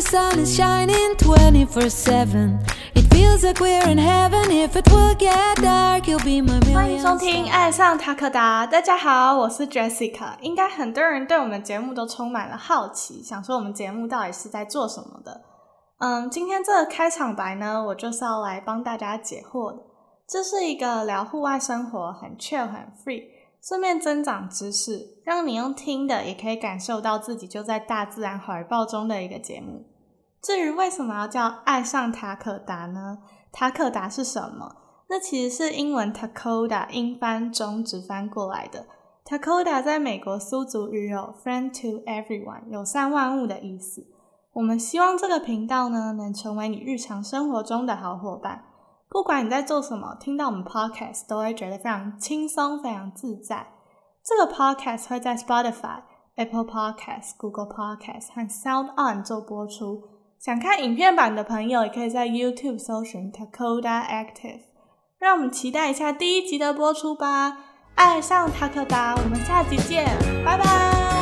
the sun is shining 24 7. It feels like we're in heaven. If it will get dark, you'll be my 欢迎收听《爱上塔可达》，大家好，我是 Jessica。应该很多人对我们节目都充满了好奇，想说我们节目到底是在做什么的。嗯，今天这个开场白呢，我就是要来帮大家解惑的。这是一个聊户外生活很 chill 很 free，顺便增长知识，让你用听的也可以感受到自己就在大自然怀抱中的一个节目。至于为什么要叫爱上塔可达呢？塔可达是什么？那其实是英文 Takoda 英翻中直翻过来的。Takoda 在美国苏族语有 “friend to everyone”，友善万物的意思。我们希望这个频道呢，能成为你日常生活中的好伙伴。不管你在做什么，听到我们 Podcast 都会觉得非常轻松、非常自在。这个 Podcast 会在 Spotify、Apple Podcast、Google Podcast 和 Sound On 做播出。想看影片版的朋友，也可以在 YouTube 搜寻 Takoda Active。让我们期待一下第一集的播出吧！爱上塔克达，我们下集见，拜拜。